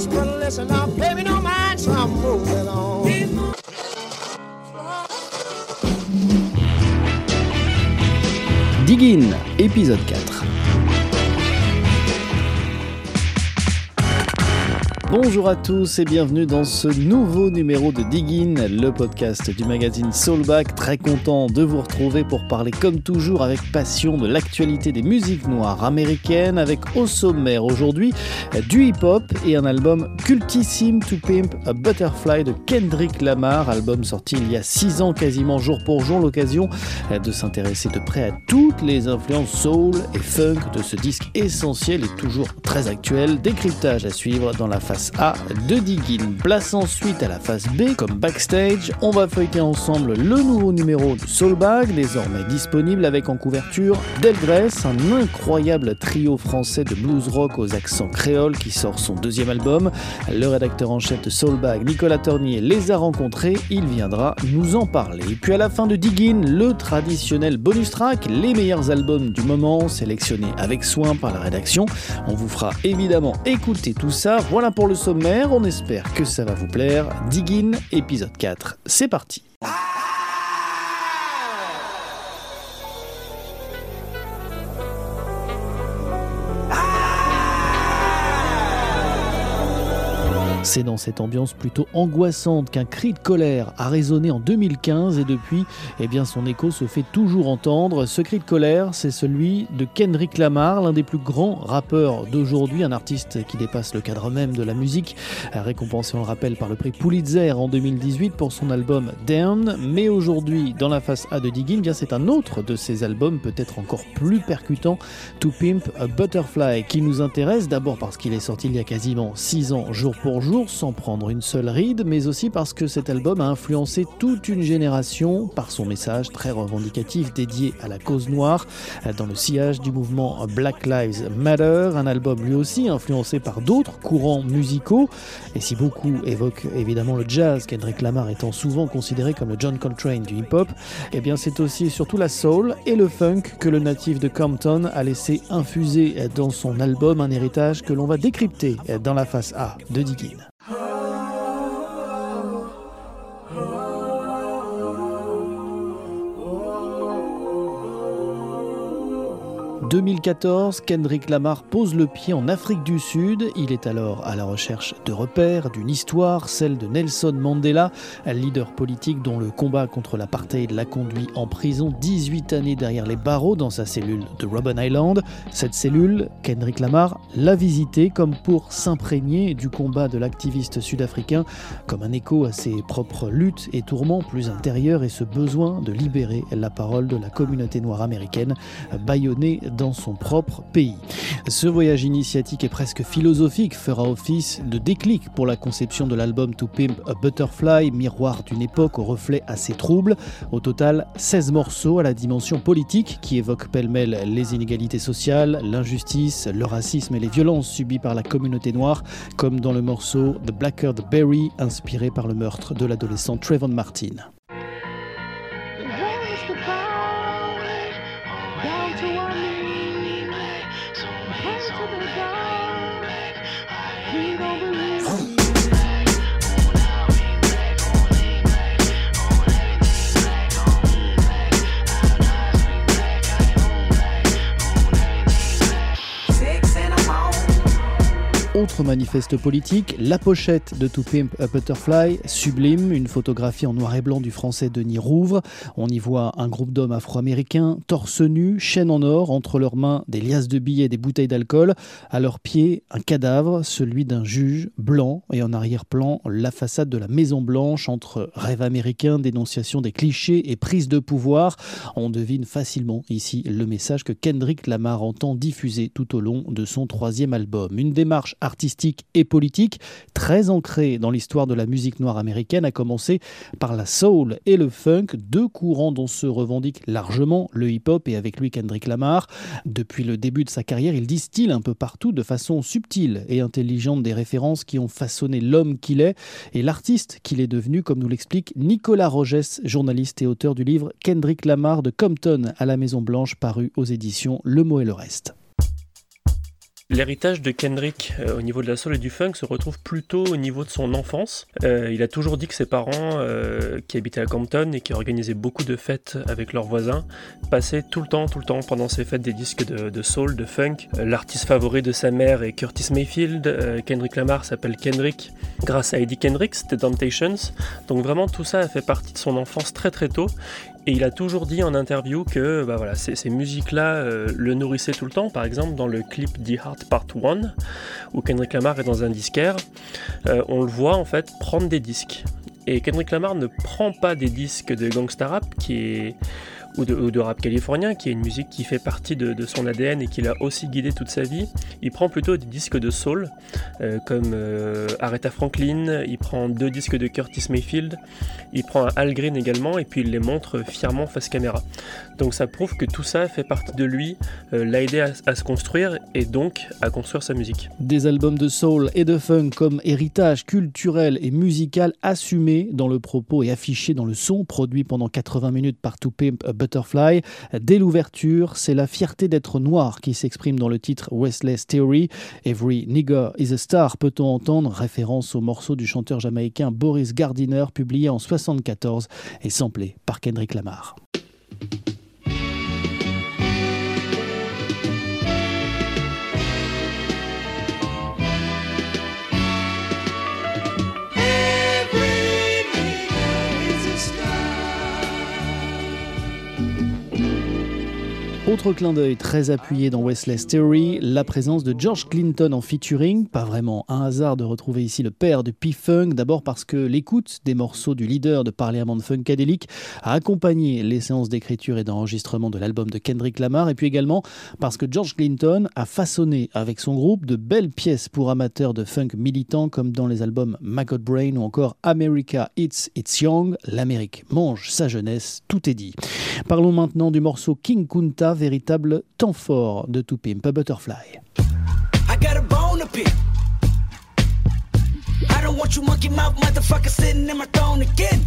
just but listen now, baby, don't mind, so I'm moving on. Diggin, épisode 4. Bonjour à tous et bienvenue dans ce nouveau numéro de Diggin, le podcast du magazine Soulback. Très content de vous retrouver pour parler comme toujours avec passion de l'actualité des musiques noires américaines avec au sommaire aujourd'hui du hip-hop et un album cultissime To Pimp a Butterfly de Kendrick Lamar, album sorti il y a 6 ans quasiment jour pour jour, l'occasion de s'intéresser de près à toutes les influences soul et funk de ce disque essentiel et toujours très actuel. Décryptage à suivre dans la face a de Diggin. Place ensuite à la phase B comme backstage. On va feuilleter ensemble le nouveau numéro du Soulbag, désormais disponible avec en couverture Delgrès, un incroyable trio français de blues rock aux accents créoles qui sort son deuxième album. Le rédacteur en chef de Soulbag, Nicolas Tornier, les a rencontrés. Il viendra nous en parler. Puis à la fin de Diggin, le traditionnel bonus track, les meilleurs albums du moment sélectionnés avec soin par la rédaction. On vous fera évidemment écouter tout ça. Voilà pour le sommaire, on espère que ça va vous plaire. Diggin, épisode 4, c'est parti. C'est dans cette ambiance plutôt angoissante qu'un cri de colère a résonné en 2015 et depuis, eh bien, son écho se fait toujours entendre. Ce cri de colère, c'est celui de Kendrick Lamar, l'un des plus grands rappeurs d'aujourd'hui, un artiste qui dépasse le cadre même de la musique, récompensé, on le rappelle, par le prix Pulitzer en 2018 pour son album Down. Mais aujourd'hui, dans la face A de Diggin, eh bien, c'est un autre de ses albums, peut-être encore plus percutant, To Pimp a Butterfly, qui nous intéresse d'abord parce qu'il est sorti il y a quasiment 6 ans, jour pour jour sans prendre une seule ride, mais aussi parce que cet album a influencé toute une génération par son message très revendicatif dédié à la cause noire dans le sillage du mouvement Black Lives Matter, un album lui aussi influencé par d'autres courants musicaux. Et si beaucoup évoquent évidemment le jazz, Kendrick Lamar étant souvent considéré comme le John Coltrane du hip-hop, eh bien c'est aussi et surtout la soul et le funk que le natif de Compton a laissé infuser dans son album, un héritage que l'on va décrypter dans la face A de Diggin. Oh. 2014, Kendrick Lamar pose le pied en Afrique du Sud. Il est alors à la recherche de repères, d'une histoire, celle de Nelson Mandela, leader politique dont le combat contre l'apartheid l'a conduit en prison 18 années derrière les barreaux dans sa cellule de Robben Island. Cette cellule, Kendrick Lamar l'a visitée comme pour s'imprégner du combat de l'activiste sud-africain, comme un écho à ses propres luttes et tourments plus intérieurs et ce besoin de libérer la parole de la communauté noire américaine, bâillonnée dans son propre pays. Ce voyage initiatique et presque philosophique fera office de déclic pour la conception de l'album To Pimp a Butterfly, miroir d'une époque au reflet assez trouble. Au total, 16 morceaux à la dimension politique qui évoquent pêle-mêle les inégalités sociales, l'injustice, le racisme et les violences subies par la communauté noire, comme dans le morceau The Blacker the Berry, inspiré par le meurtre de l'adolescent Trayvon Martin. Manifeste politique, la pochette de To Pimp a Butterfly, sublime, une photographie en noir et blanc du français Denis Rouvre. On y voit un groupe d'hommes afro-américains, torse nu, chaîne en or, entre leurs mains des liasses de billets et des bouteilles d'alcool. À leurs pieds, un cadavre, celui d'un juge blanc, et en arrière-plan, la façade de la Maison Blanche entre rêve américain, dénonciation des clichés et prise de pouvoir. On devine facilement ici le message que Kendrick Lamar entend diffuser tout au long de son troisième album. Une démarche artistique et politique très ancrée dans l'histoire de la musique noire américaine, a commencé par la soul et le funk, deux courants dont se revendique largement le hip-hop et avec lui Kendrick Lamar. Depuis le début de sa carrière, il distille un peu partout de façon subtile et intelligente des références qui ont façonné l'homme qu'il est et l'artiste qu'il est devenu, comme nous l'explique Nicolas Rogès, journaliste et auteur du livre Kendrick Lamar de Compton à la Maison Blanche paru aux éditions Le Mot et le Reste. L'héritage de Kendrick euh, au niveau de la soul et du funk se retrouve plutôt au niveau de son enfance. Euh, il a toujours dit que ses parents, euh, qui habitaient à Compton et qui organisaient beaucoup de fêtes avec leurs voisins, passaient tout le temps, tout le temps pendant ces fêtes des disques de, soul, de funk. L'artiste favori de sa mère est Curtis Mayfield. Kendrick Lamar s'appelle Kendrick grâce à Eddie Kendricks, The Temptations. Donc vraiment tout ça a fait partie de son enfance très très tôt. Et il a toujours dit en interview que bah voilà, ces, musiques-là euh, le nourrissaient tout le temps. Par exemple, dans le clip The Heart Part 1, où Kendrick Lamar est dans un disquaire, euh, on le voit en fait prendre des disques. Et Kendrick Lamar ne prend pas des disques de gangsta rap, qui est ou de, rap californien, qui est une musique qui fait partie de, son ADN et qui l'a aussi guidé toute sa vie. Il prend plutôt des disques de soul, euh, comme euh, Aretha Franklin, il prend deux disques de Curtis Mayfield, il prend un Al Green également, et puis il les montre fièrement face caméra. Donc ça prouve que tout ça fait partie de lui, euh, l'a aidé à, se construire et donc à construire sa musique. Des albums de soul et de funk comme héritage culturel et musical assumé dans le propos et affiché dans le son, produit pendant 80 minutes par To Pimp Butterfly. Dès l'ouverture, c'est la fierté d'être noir qui s'exprime dans le titre Westless Theory. Every nigger is a star, peut-on entendre, référence au morceau du chanteur jamaïcain Boris Gardiner, publié en 1974 et samplé par Kendrick Lamar. Autre clin d'œil très appuyé dans Westless Theory, la présence de George Clinton en featuring. Pas vraiment un hasard de retrouver ici le père de P-Funk, d'abord parce que l'écoute des morceaux du leader de Parliament Funkadelic a accompagné les séances d'écriture et d'enregistrement de l'album de Kendrick Lamar, et puis également parce que George Clinton a façonné avec son groupe de belles pièces pour amateurs de funk militants comme dans les albums Maggot Brain ou encore America It's It's Young, l'Amérique mange sa jeunesse, tout est dit. Parlons maintenant du morceau King Kunta véritable temps fort de To Pimp a Butterfly. I got a bone to pick. I don't want you monkey mouth motherfucker sitting in my throne again.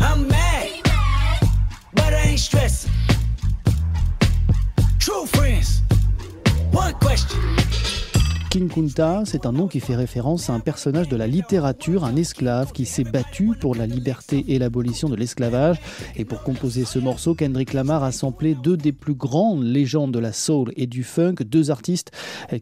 I'm mad, but I ain't stressing. True friends, one question. King Kunta, c'est un nom qui fait référence à un personnage de la littérature, un esclave qui s'est battu pour la liberté et l'abolition de l'esclavage. Et pour composer ce morceau, Kendrick Lamar a samplé deux des plus grandes légendes de la soul et du funk, deux artistes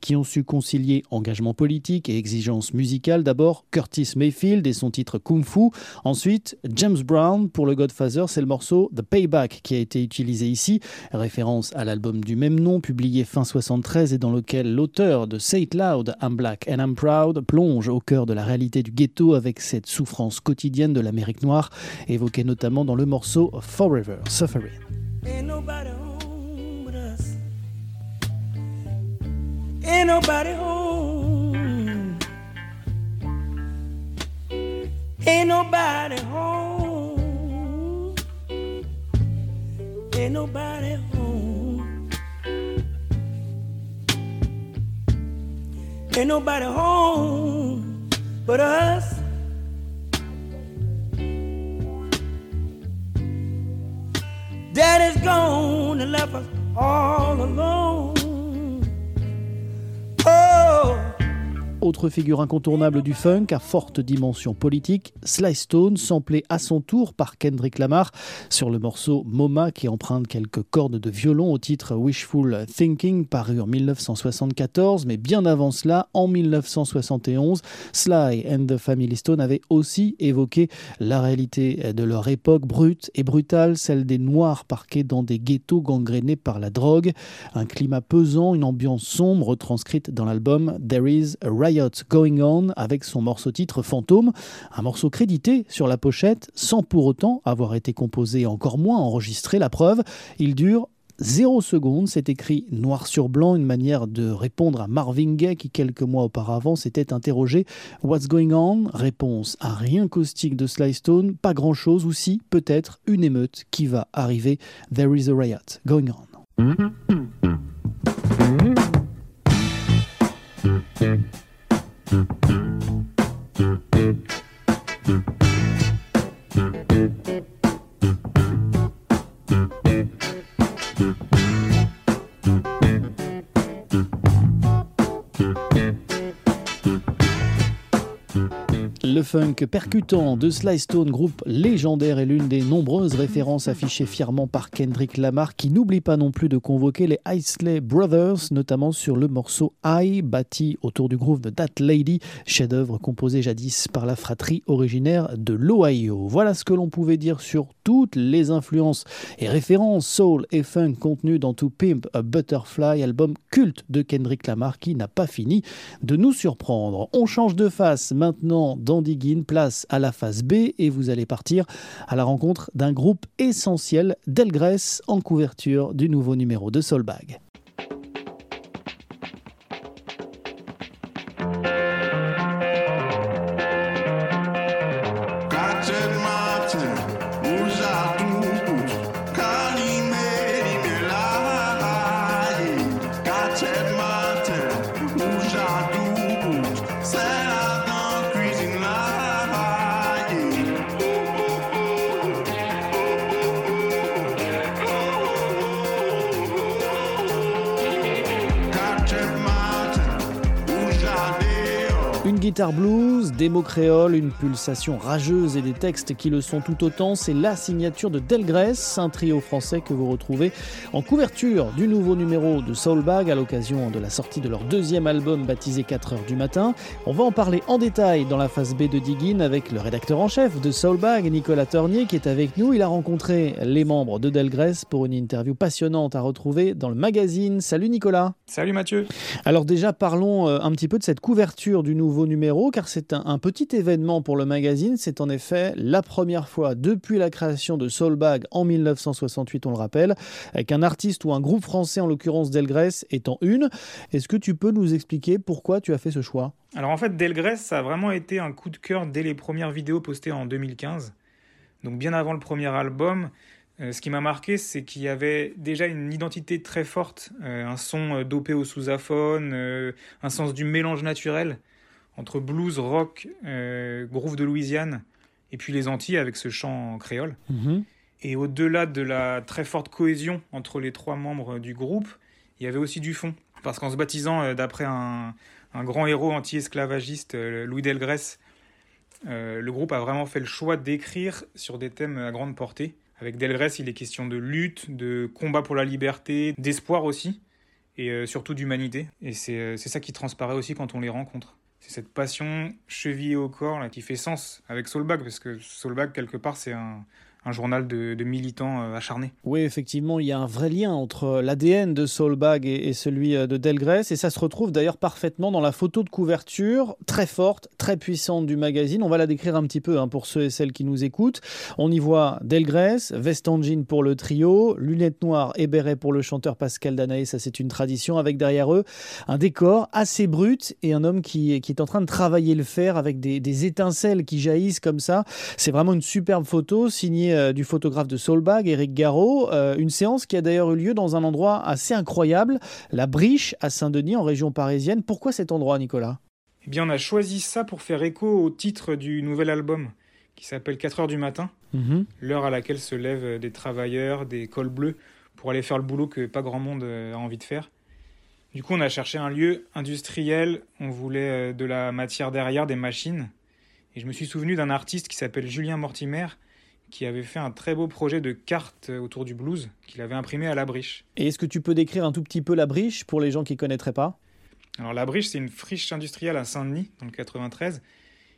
qui ont su concilier engagement politique et exigence musicale. D'abord Curtis Mayfield et son titre Kung Fu. Ensuite James Brown pour le Godfather, c'est le morceau The Payback qui a été utilisé ici, référence à l'album du même nom publié fin 73 et dans lequel l'auteur de Say I'm Black and I'm Proud plonge au cœur de la réalité du ghetto avec cette souffrance quotidienne de l'Amérique noire, évoquée notamment dans le morceau Forever Suffering. Ain't nobody home but us. Daddy's gone and left us all alone. Autre figure incontournable du funk à forte dimension politique, Sly Stone, samplé à son tour par Kendrick Lamar sur le morceau MoMA qui emprunte quelques cordes de violon au titre Wishful Thinking paru en 1974, mais bien avant cela, en 1971, Sly and the Family Stone avaient aussi évoqué la réalité de leur époque brute et brutale, celle des Noirs parqués dans des ghettos gangrénés par la drogue, un climat pesant, une ambiance sombre retranscrite dans l'album There is a Going On avec son morceau titre Fantôme, un morceau crédité sur la pochette sans pour autant avoir été composé, encore moins enregistré. La preuve, il dure 0 secondes, c'est écrit noir sur blanc, une manière de répondre à Marvin Gaye qui quelques mois auparavant s'était interrogé What's going on? Réponse à rien caustique de Sly Stone, pas grand chose, ou si peut-être une émeute qui va arriver. There is a riot going on. Le funk percutant de Sly Stone, groupe légendaire et l'une des nombreuses références affichées fièrement par Kendrick Lamar, qui n'oublie pas non plus de convoquer les Isley Brothers, notamment sur le morceau I, bâti autour du groove de That Lady, chef-d'œuvre composé jadis par la fratrie originaire de l'Ohio. Voilà ce que l'on pouvait dire sur toutes les influences et références soul et funk contenues dans To Pimp a Butterfly, album culte de Kendrick Lamar qui n'a pas fini de nous surprendre. On change de face maintenant dans Place à la phase B et vous allez partir à la rencontre d'un groupe essentiel d'Elgrès en couverture du nouveau numéro de Soulbag. Guitare blues, démo créole, une pulsation rageuse et des textes qui le sont tout autant, c'est la signature de Delgrès, un trio français que vous retrouvez en couverture du nouveau numéro de Soulbag à l'occasion de la sortie de leur deuxième album baptisé 4 heures du matin. On va en parler en détail dans la phase B de Diggin avec le rédacteur en chef de Soulbag, Nicolas Tornier, qui est avec nous. Il a rencontré les membres de Delgrès pour une interview passionnante à retrouver dans le magazine. Salut Nicolas. Salut Mathieu. Alors déjà parlons euh, un petit peu de cette couverture du nouveau numéro car c'est un, petit événement pour le magazine. C'est en effet la première fois depuis la création de Soulbag en 1968, on le rappelle, avec un artiste ou un groupe français, en l'occurrence Delgrès, étant une. Est-ce que tu peux nous expliquer pourquoi tu as fait ce choix? Alors en fait, Delgrès, ça a vraiment été un coup de cœur dès les premières vidéos postées en 2015. Donc bien avant le premier album, euh, ce qui m'a marqué, c'est qu'il y avait déjà une identité très forte, euh, un son euh, dopé au sous-aphone, un sens du mélange naturel entre blues, rock, euh, groove de Louisiane, et puis les Antilles avec ce chant créole. Mhm. Et au-delà de la très forte cohésion entre les trois membres du groupe, il y avait aussi du fond. Parce qu'en se baptisant euh, d'après un, grand héros anti-esclavagiste, euh, Louis Delgrès, le groupe a vraiment fait le choix d'écrire sur des thèmes à grande portée. Avec Delgrès, il est question de lutte, de combat pour la liberté, d'espoir aussi, et surtout d'humanité. Et c'est ça qui transparaît aussi quand on les rencontre c'est cette passion chevillée au corps là, qui fait sens avec Soulbag, parce que Soulbag, quelque part, c'est un, un journal de, militants euh, acharnés. Oui, effectivement, il y a un vrai lien entre l'ADN de Soulbag et, celui euh, de Delgrès, et ça se retrouve d'ailleurs parfaitement dans la photo de couverture, très forte, très puissante du magazine. On va la décrire un petit peu hein, pour ceux et celles qui nous écoutent. On y voit Delgrès, veste en jean pour le trio, lunettes noires et béret pour le chanteur Pascal Danaé, ça c'est une tradition, avec derrière eux un décor assez brut et un homme qui, est en train de travailler le fer avec des étincelles qui jaillissent comme ça. C'est vraiment une superbe photo signée euh, du photographe de Soulbag, Eric Garot. Euh, une séance qui a d'ailleurs eu lieu dans un endroit assez incroyable, la Briche à Saint-Denis en région parisienne. Pourquoi cet endroit, Nicolas? Eh bien, on a choisi ça pour faire écho au titre du nouvel album qui s'appelle 4 heures du matin, mhm. l'heure à laquelle se lèvent des travailleurs, des cols bleus pour aller faire le boulot que pas grand monde euh, a envie de faire. Du coup, on a cherché un lieu industriel, on voulait de la matière derrière, des machines. Et je me suis souvenu d'un artiste qui s'appelle Julien Mortimer, qui avait fait un très beau projet de cartes autour du blues qu'il avait imprimé à la Briche. Et est-ce que tu peux décrire un tout petit peu la Briche pour les gens qui ne connaîtraient pas? Alors la Briche, c'est une friche industrielle à Saint-Denis, dans le 93,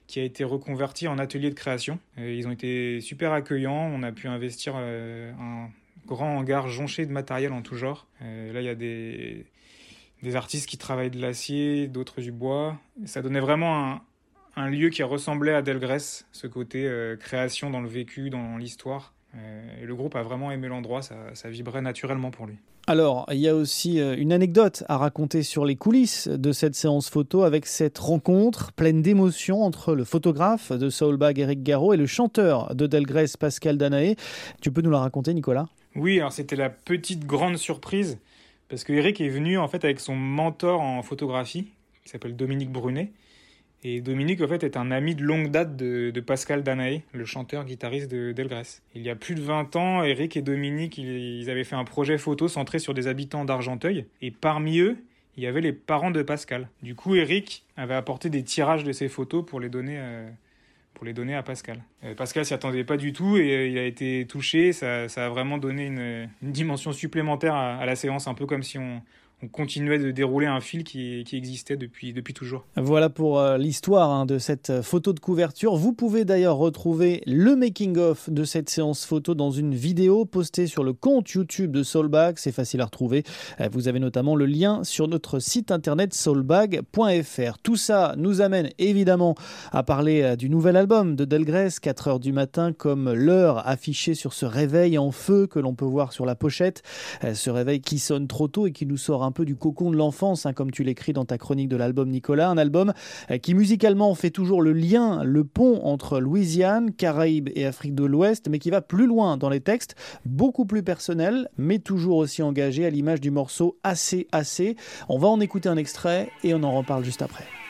qui a été reconvertie en atelier de création. Ils ont été super accueillants, on a pu investir euh, un grand hangar jonché de matériel en tout genre. Euh, là, il y a des, des artistes qui travaillent de l'acier, d'autres du bois. Ça donnait vraiment un, un lieu qui ressemblait à Delgrès, ce côté euh, création dans le vécu, dans l'histoire. Euh, et le groupe a vraiment aimé l'endroit, ça, ça, vibrait naturellement pour lui. Alors, il y a aussi euh, une anecdote à raconter sur les coulisses de cette séance photo avec cette rencontre pleine d'émotions entre le photographe de Soulbag Eric Garot et le chanteur de Delgrès Pascal Danaé. Tu peux nous la raconter, Nicolas? Oui, alors c'était la petite grande surprise parce que Eric est venu en fait avec son mentor en photographie qui s'appelle Dominique Brunet et Dominique, en fait, est un ami de longue date de, Pascal Danaé, le chanteur-guitariste de Delgrès. Il y a plus de 20 ans, Eric et Dominique, ils, avaient fait un projet photo centré sur des habitants d'Argenteuil. Et parmi eux, il y avait les parents de Pascal. Du coup, Eric avait apporté des tirages de ces photos pour les donner euh, pour les donner à Pascal. Pascal s'y attendait pas du tout et il a été touché. Ça, ça a vraiment donné une, dimension supplémentaire à, la séance, un peu comme si on, on continuait de dérouler un fil qui, existait depuis, depuis toujours. Voilà pour euh, l'histoire hein, de cette euh, photo de couverture. Vous pouvez d'ailleurs retrouver le making-of de cette séance photo dans une vidéo postée sur le compte YouTube de Soulbag. C'est facile à retrouver. Euh, vous avez notamment le lien sur notre site internet soulbag.fr. Tout ça nous amène évidemment à parler du nouvel album de Delgrès, 4 heures du matin, comme l'heure affichée sur ce réveil en feu que l'on peut voir sur la pochette. Ce réveil qui sonne trop tôt et qui nous sort un un peu du cocon de l'enfance, hein, comme tu l'écris dans ta chronique de l'album Nicolas. Un album euh, qui musicalement fait toujours le lien, le pont entre Louisiane, Caraïbes et Afrique de l'Ouest, mais qui va plus loin dans les textes, beaucoup plus personnel, mais toujours aussi engagé à l'image du morceau Assez Assez. On va en écouter un extrait et on en reparle juste après.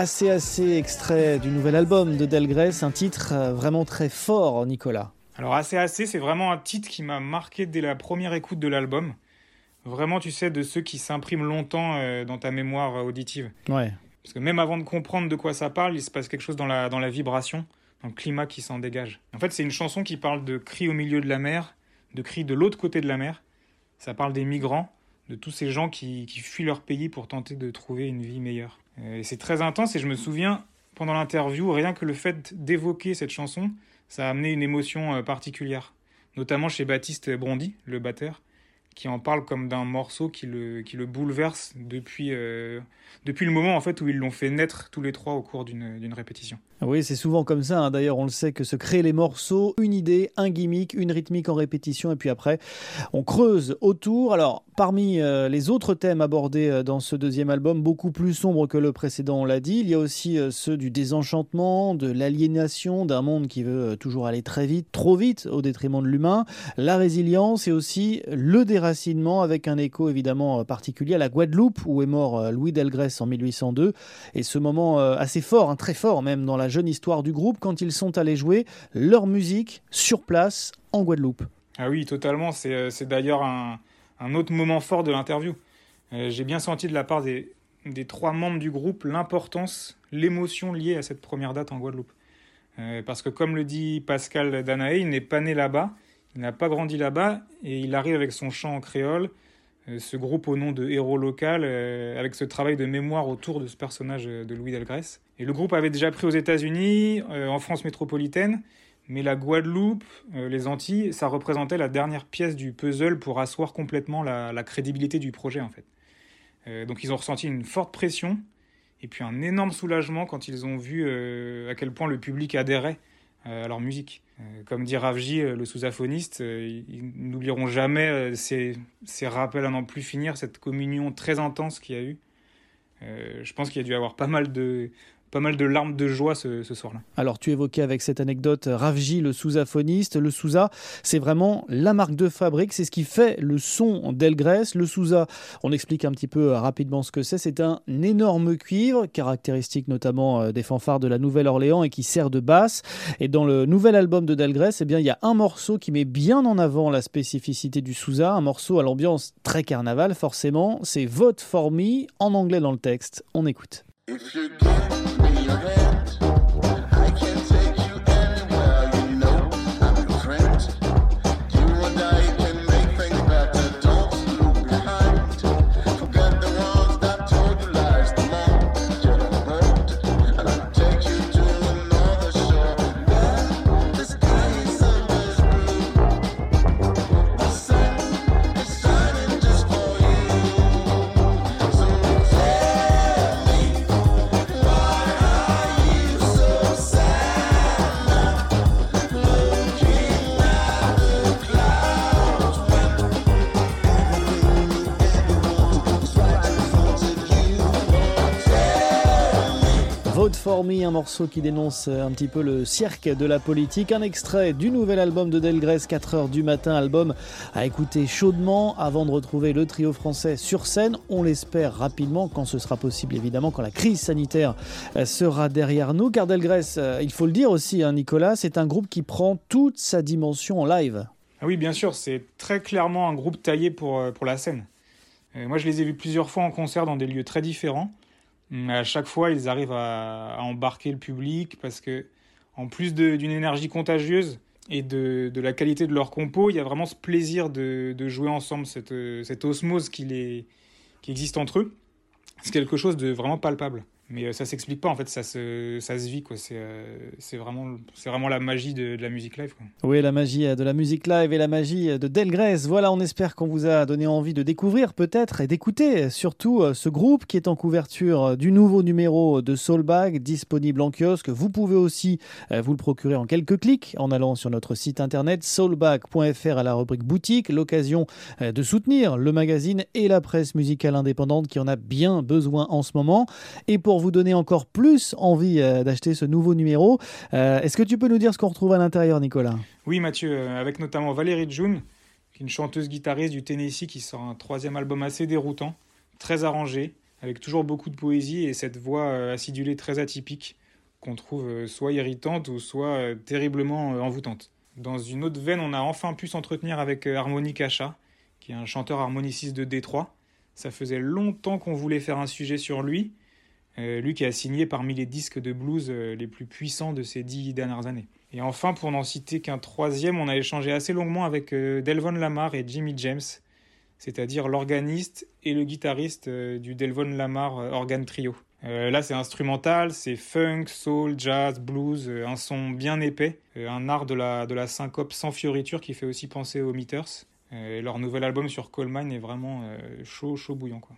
Assez assez extrait du nouvel album de Delgrès, un titre euh, vraiment très fort, Nicolas. Alors assez assez, c'est vraiment un titre qui m'a marqué dès la première écoute de l'album. Vraiment, tu sais, de ceux qui s'impriment longtemps euh, dans ta mémoire euh, auditive. Ouais. Parce que même avant de comprendre de quoi ça parle, il se passe quelque chose dans la, dans la vibration, dans le climat qui s'en dégage. En fait, c'est une chanson qui parle de cris au milieu de la mer, de cris de l'autre côté de la mer. Ça parle des migrants, de tous ces gens qui, qui fuient leur pays pour tenter de trouver une vie meilleure. Euh, c'est très intense et je me souviens, pendant l'interview, rien que le fait d'évoquer cette chanson, ça a amené une émotion euh, particulière. Notamment chez Baptiste Brondy, le batteur, qui en parle comme d'un morceau qui le, qui le bouleverse depuis, euh, depuis le moment en fait où ils l'ont fait naître tous les trois au cours d'une répétition. Oui, c'est souvent comme ça. Hein. D'ailleurs, on le sait que se créent les morceaux, une idée, un gimmick, une rythmique en répétition, et puis après, on creuse autour. Alors, parmi euh, les autres thèmes abordés euh, dans ce deuxième album, beaucoup plus sombres que le précédent, on l'a dit, il y a aussi ceux du désenchantement, de l'aliénation, d'un monde qui veut toujours aller très vite, trop vite, au détriment de l'humain, la résilience et aussi le avec un écho évidemment particulier à la Guadeloupe, où est mort Louis Delgrès en 1802, et ce moment assez fort, hein, très fort même dans la jeune histoire du groupe quand ils sont allés jouer leur musique sur place en Guadeloupe. Ah oui, totalement. C'est euh, d'ailleurs un, autre moment fort de l'interview. Euh, j'ai bien senti de la part des, trois membres du groupe l'importance, l'émotion liée à cette première date en Guadeloupe. Euh, parce que comme le dit Pascal Danaé, il n'est pas né là-bas, il n'a pas grandi là-bas, et il arrive avec son chant en créole, ce groupe au nom de héros local, avec ce travail de mémoire autour de ce personnage de Louis Delgrès. Et le groupe avait déjà pris aux États-Unis, euh, en France métropolitaine, mais la Guadeloupe, euh, les Antilles, ça représentait la dernière pièce du puzzle pour asseoir complètement la, crédibilité du projet en fait. Euh, donc ils ont ressenti une forte pression et puis un énorme soulagement quand ils ont vu à quel point le public adhérait à leur musique. comme dit Ravji, le sous-aphoniste, ils n'oublieront jamais ces, ces, rappels à n'en plus finir, cette communion très intense qu'il y a eu. je pense qu'il y a dû avoir pas mal de, pas mal de larmes de joie ce, soir-là. Alors tu évoquais avec cette anecdote Ravji, le sousaphoniste. Le sousa, c'est vraiment la marque de fabrique, c'est ce qui fait le son d'Elgrès. Le sousa, on explique un petit peu euh, rapidement ce que c'est. C'est un énorme cuivre, caractéristique notamment euh, des fanfares de la Nouvelle-Orléans et qui sert de basse. Et dans le nouvel album de Delgrès, eh bien, il y a un morceau qui met bien en avant la spécificité du sousa, un morceau à l'ambiance très carnaval forcément. C'est Vote for Me en anglais dans le texte. On écoute. If you give me your hand. Un morceau qui dénonce un petit peu le cirque de la politique. Un extrait du nouvel album de Delgrès, 4h du matin, album à écouter chaudement avant de retrouver le trio français sur scène. On l'espère rapidement quand ce sera possible, évidemment, quand la crise sanitaire sera derrière nous. Car Delgrès, euh, il faut le dire aussi, hein, Nicolas, c'est un groupe qui prend toute sa dimension en live. Ah oui, bien sûr, c'est très clairement un groupe taillé pour, euh, pour la scène. Euh, moi, je les ai vus plusieurs fois en concert dans des lieux très différents. À chaque fois, ils arrivent à, embarquer le public parce que, en plus d'une énergie contagieuse et de, la qualité de leur compo, il y a vraiment ce plaisir de, jouer ensemble, cette, cette osmose qui existe entre eux. C'est quelque chose de vraiment palpable mais euh, ça s'explique pas en fait ça se, ça se vit c'est euh, vraiment vraiment la magie de, la musique live oui la magie euh, de la musique live et la magie de Delgrès. Voilà on espère qu'on vous a donné envie de découvrir peut-être et d'écouter surtout ce groupe qui est en couverture du nouveau numéro de Soulbag disponible en kiosque. Vous pouvez aussi vous le procurer en quelques clics en allant sur notre site internet soulbag.fr à la rubrique boutique l'occasion de soutenir le magazine et la presse musicale indépendante qui en a bien besoin en ce moment. Et pour vous donner encore plus envie euh, d'acheter ce nouveau numéro. Euh, est-ce que tu peux nous dire ce qu'on retrouve à l'intérieur, Nicolas? Oui, Mathieu, euh, avec notamment Valérie June, qui est une chanteuse guitariste du Tennessee qui sort un troisième album assez déroutant, très arrangé, avec toujours beaucoup de poésie et cette voix acidulée très atypique qu'on trouve soit irritante ou soit terriblement envoûtante. Dans une autre veine, on a enfin pu s'entretenir avec Harmony Kacha, qui est un chanteur harmoniciste de Détroit. Ça faisait longtemps qu'on voulait faire un sujet sur lui, euh, lui qui a signé parmi les disques de blues euh, les plus puissants de ces dix dernières années. Et enfin, pour n'en citer qu'un troisième, on a échangé assez longuement avec euh, Delvon Lamar et Jimmy James, c'est-à-dire l'organiste et le guitariste du Delvon Lamar Organ Trio. là, c'est instrumental, c'est funk, soul, jazz, blues, un son bien épais, un art de la, de la syncope sans fioriture qui fait aussi penser aux Meters. leur nouvel album sur Coleman est vraiment chaud, chaud bouillant. Quoi.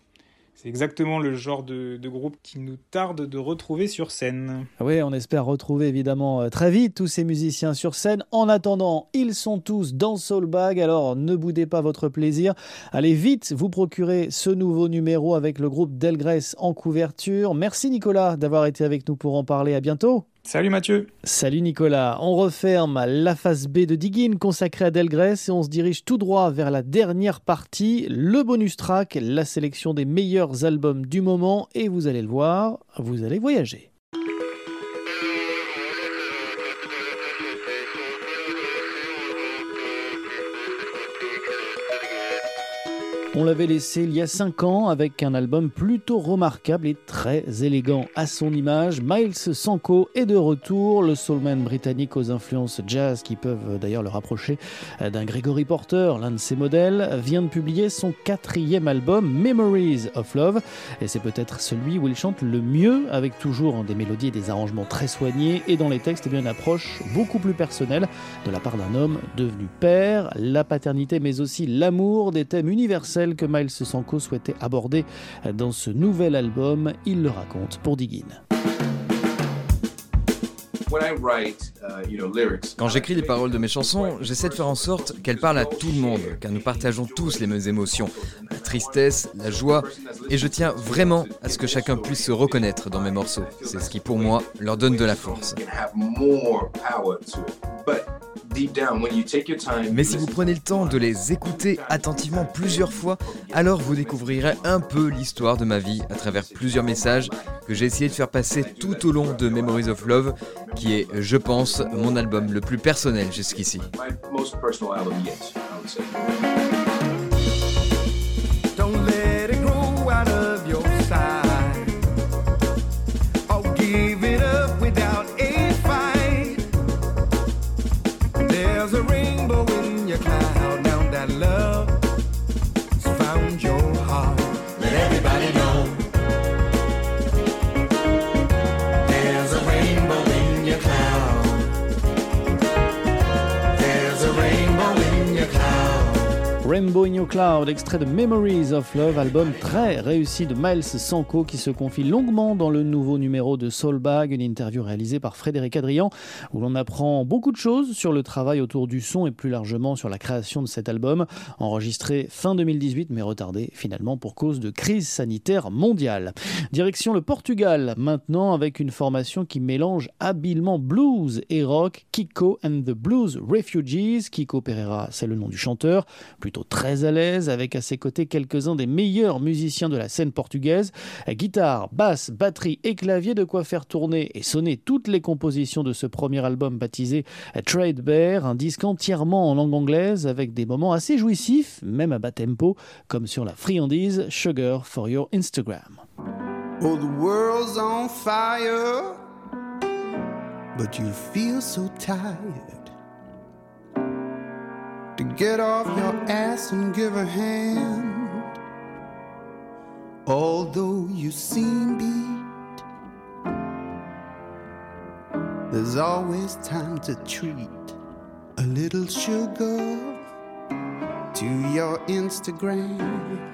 C'est exactement le genre de, groupe qui nous tarde de retrouver sur scène. Oui, on espère retrouver évidemment euh, très vite tous ces musiciens sur scène. En attendant, ils sont tous dans Soulbag, alors ne boudez pas votre plaisir. Allez vite vous procurer ce nouveau numéro avec le groupe Delgrès en couverture. Merci Nicolas d'avoir été avec nous pour en parler. À bientôt. Salut Mathieu. Salut Nicolas. On referme la phase B de Diggin consacrée à Delgrès et on se dirige tout droit vers la dernière partie, le bonus track, la sélection des meilleurs albums du moment et vous allez le voir, vous allez voyager. On l'avait laissé il y a 5 ans avec un album plutôt remarquable et très élégant à son image. Miles Sanko est de retour, le soulman britannique aux influences jazz qui peuvent d'ailleurs le rapprocher d'un Gregory Porter, l'un de ses modèles, vient de publier son quatrième album Memories of Love. Et c'est peut-être celui où il chante le mieux avec toujours des mélodies et des arrangements très soignés. Et dans les textes eh bien, une approche beaucoup plus personnelle de la part d'un homme devenu père, la paternité mais aussi l'amour des thèmes universels que Miles Sanko souhaitait aborder dans ce nouvel album. Il le raconte pour Diggin. Quand j'écris les paroles de mes chansons, j'essaie de faire en sorte qu'elles parlent à tout le monde, car nous partageons tous les mêmes émotions, la tristesse, la joie, et je tiens vraiment à ce que chacun puisse se reconnaître dans mes morceaux. C'est ce qui pour moi leur donne de la force. Mais si vous prenez le temps de les écouter attentivement plusieurs fois, alors vous découvrirez un peu l'histoire de ma vie à travers plusieurs messages que j'ai essayé de faire passer tout au long de Memories of Love, qui est, je pense, mon album le plus personnel jusqu'ici. Rainbow in Your Cloud, extrait de Memories of Love, album très réussi de Miles Sanko qui se confie longuement dans le nouveau numéro de Soulbag, une interview réalisée par Frédéric Adrian où l'on apprend beaucoup de choses sur le travail autour du son et plus largement sur la création de cet album, enregistré fin 2018 mais retardé finalement pour cause de crise sanitaire mondiale. Direction le Portugal maintenant avec une formation qui mélange habilement blues et rock, Kiko and the Blues Refugees. Kiko Pereira, c'est le nom du chanteur, plutôt très à l'aise, avec à ses côtés quelques-uns des meilleurs musiciens de la scène portugaise. Guitare, basse, batterie et clavier, de quoi faire tourner et sonner toutes les compositions de ce premier album baptisé Trade Bear, un disque entièrement en langue anglaise avec des moments assez jouissifs, même à bas tempo, comme sur la friandise Sugar for Your Instagram. Oh, the world's on fire, but you feel so tired. To get off your ass and give a hand. Although you seem beat, there's always time to treat a little sugar to your Instagram.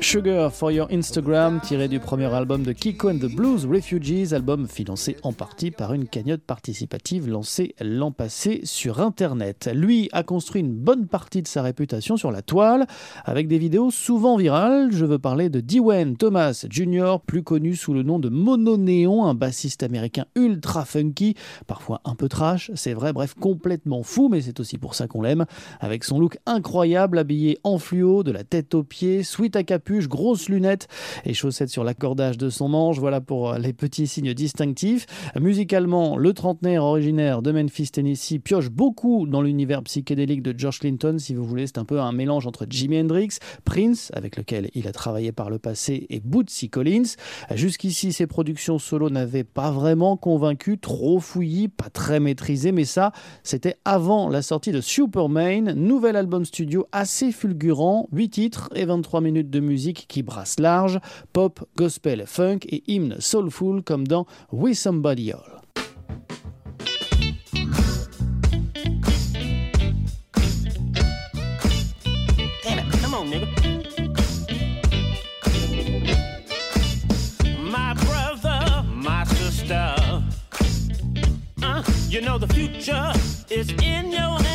Sugar for Your Instagram, tiré du premier album de Kiko and the Blues Refugees, album financé en partie par une cagnotte participative lancée l'an passé sur Internet. Lui a construit une bonne partie de sa réputation sur la toile, avec des vidéos souvent virales. Je veux parler de Dwayne Thomas Jr., plus connu sous le nom de Mono Néon, un bassiste américain ultra funky, parfois un peu trash, c'est vrai, bref, complètement fou, mais c'est aussi pour ça qu'on l'aime, avec son look incroyable habillé en fluo, de la tête aux pieds, sweat à capuche, grosses lunettes et chaussettes sur l'accordage de son manche. Voilà pour les petits signes distinctifs. Musicalement, le trentenaire originaire de Memphis, Tennessee, pioche beaucoup dans l'univers psychédélique de George Clinton, si vous voulez. C'est un peu un mélange entre Jimi Hendrix, Prince, avec lequel il a travaillé par le passé, et Bootsy Collins. Jusqu'ici, ses productions solo n'avaient pas vraiment convaincu, trop fouillis, pas très maîtrisé, mais ça, c'était avant la sortie de Superman, nouvel album studio assez fulgurant, 8 titres et 23 minutes de musique qui brassent large, pop, gospel, funk et hymne soulful comme dans We Somebody All. Uh, you know the future is in your Don't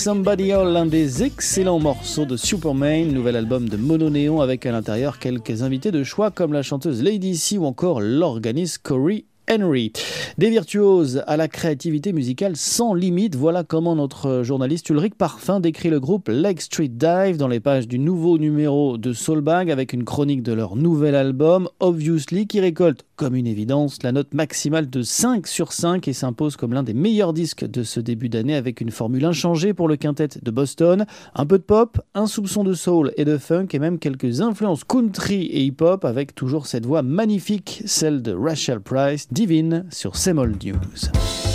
Somebody All, l'un des excellents morceaux de Superman, nouvel album de Mono Néon avec à l'intérieur quelques invités de choix comme la chanteuse Lady C ou encore l'organiste Corey Henry. Des virtuoses à la créativité musicale sans limite, voilà comment notre journaliste Ulrich Parfum décrit le groupe Leg Street Dive dans les pages du nouveau numéro de Soulbag avec une chronique de leur nouvel album Obviously qui récolte comme une évidence la note maximale de 5 sur 5 et s'impose comme l'un des meilleurs disques de ce début d'année avec une formule inchangée pour le quintet de Boston, un peu de pop, un soupçon de soul et de funk et même quelques influences country et hip-hop avec toujours cette voix magnifique, celle de Rachel Price, divine sur Semol News.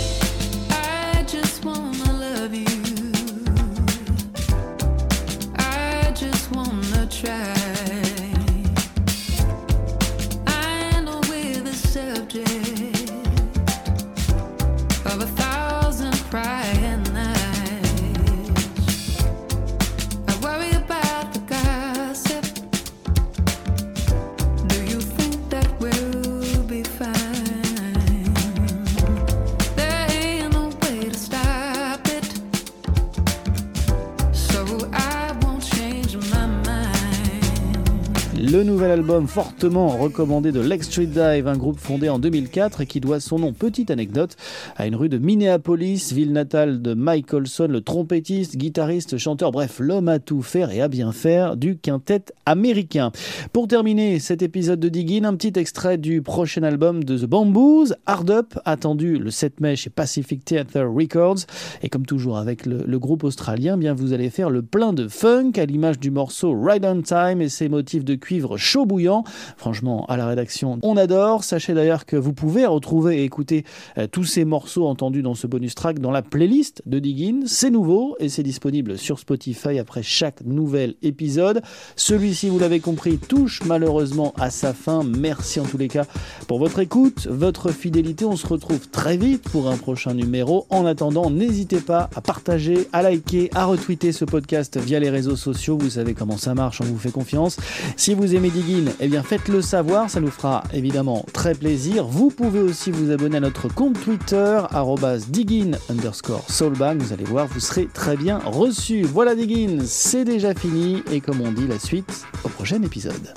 Fortement recommandé de Lex Street Dive, un groupe fondé en 2004 et qui doit son nom, petite anecdote, à une rue de Minneapolis, ville natale de Mike Olson, le trompettiste, guitariste, chanteur, bref, l'homme à tout faire et à bien faire du quintet américain. Pour terminer cet épisode de Diggin, un petit extrait du prochain album de The Bamboos, Hard Up, attendu le 7 mai chez Pacific Theatre Records. Et comme toujours avec le, groupe australien, bien vous allez faire le plein de funk à l'image du morceau Ride on Time et ses motifs de cuivre chaud bouillant. Franchement, à la rédaction, on adore. Sachez d'ailleurs que vous pouvez retrouver et écouter euh, tous ces morceaux entendus dans ce bonus track dans la playlist de Diggin. C'est nouveau et c'est disponible sur Spotify après chaque nouvel épisode. Celui-ci, vous l'avez compris, touche malheureusement à sa fin. Merci en tous les cas pour votre écoute, votre fidélité. On se retrouve très vite pour un prochain numéro. En attendant, n'hésitez pas à partager, à liker, à retweeter ce podcast via les réseaux sociaux. Vous savez comment ça marche, on vous fait confiance. Si vous aimez Diggin, eh bien faites-le savoir, ça nous fera évidemment très plaisir. Vous pouvez aussi vous abonner à notre compte Twitter, diggin underscore soulbang. Vous allez voir, vous serez très bien reçu. Voilà Diggin, c'est déjà fini et comme on dit, la suite au prochain épisode.